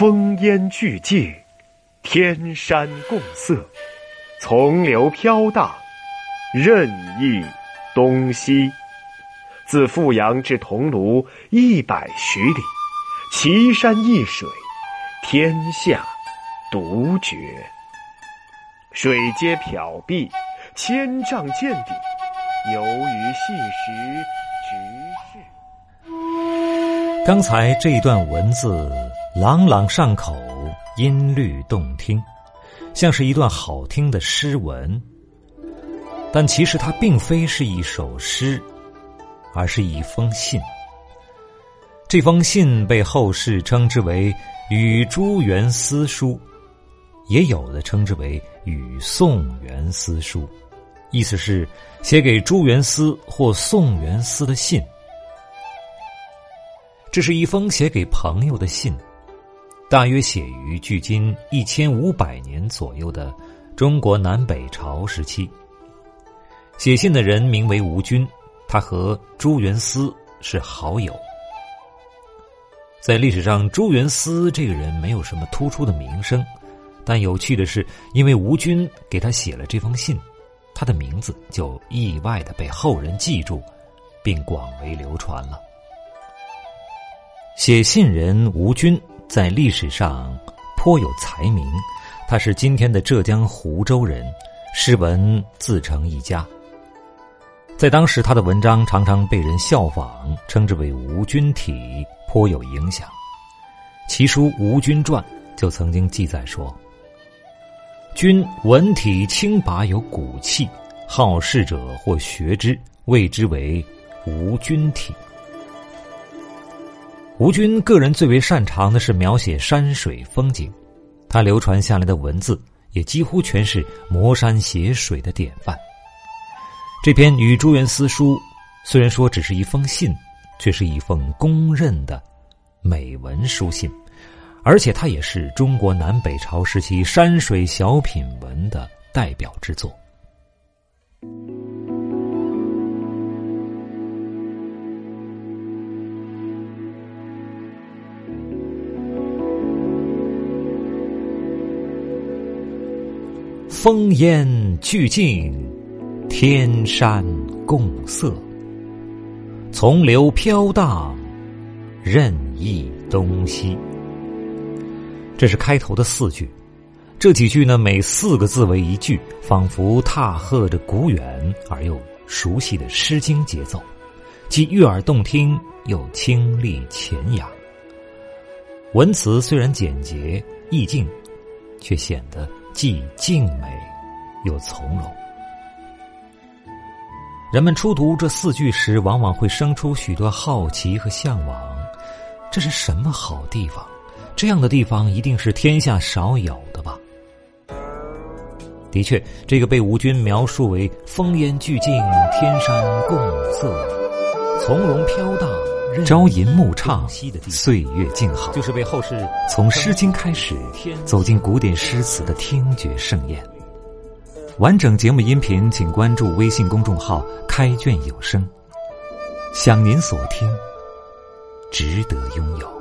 烽烟俱寂，天山共色，从流飘荡，任意东西。自富阳至桐庐一百许里，奇山异水，天下独绝。水皆缥碧，千丈见底，游鱼细石，直至。刚才这一段文字朗朗上口，音律动听，像是一段好听的诗文。但其实它并非是一首诗。而是一封信。这封信被后世称之为《与朱元思书》，也有的称之为《与宋元思书》，意思是写给朱元思或宋元思的信。这是一封写给朋友的信，大约写于距今一千五百年左右的中国南北朝时期。写信的人名为吴军。他和朱元思是好友，在历史上，朱元思这个人没有什么突出的名声，但有趣的是，因为吴军给他写了这封信，他的名字就意外的被后人记住，并广为流传了。写信人吴军在历史上颇有才名，他是今天的浙江湖州人，诗文自成一家。在当时，他的文章常常被人效仿，称之为“吴君体”，颇有影响。其书《吴君传》就曾经记载说：“君文体清拔，有骨气，好事者或学之，谓之为吴君体。”吴军个人最为擅长的是描写山水风景，他流传下来的文字也几乎全是摩山写水的典范。这篇《与朱元思书》，虽然说只是一封信，却是一封公认的美文书信，而且它也是中国南北朝时期山水小品文的代表之作。烽烟俱净。天山共色，从流飘荡，任意东西。这是开头的四句，这几句呢，每四个字为一句，仿佛踏和着古远而又熟悉的《诗经》节奏，既悦耳动听，又清丽浅雅。文词虽然简洁意境，却显得既静美又从容。人们初读这四句时，往往会生出许多好奇和向往。这是什么好地方？这样的地方一定是天下少有的吧？的确，这个被吴军描述为“烽烟俱净，天山共色，从容飘荡，朝吟暮唱，岁月静好”，就是为后世从《诗经》开始走进古典诗词的听觉盛宴。完整节目音频，请关注微信公众号“开卷有声”。想您所听，值得拥有。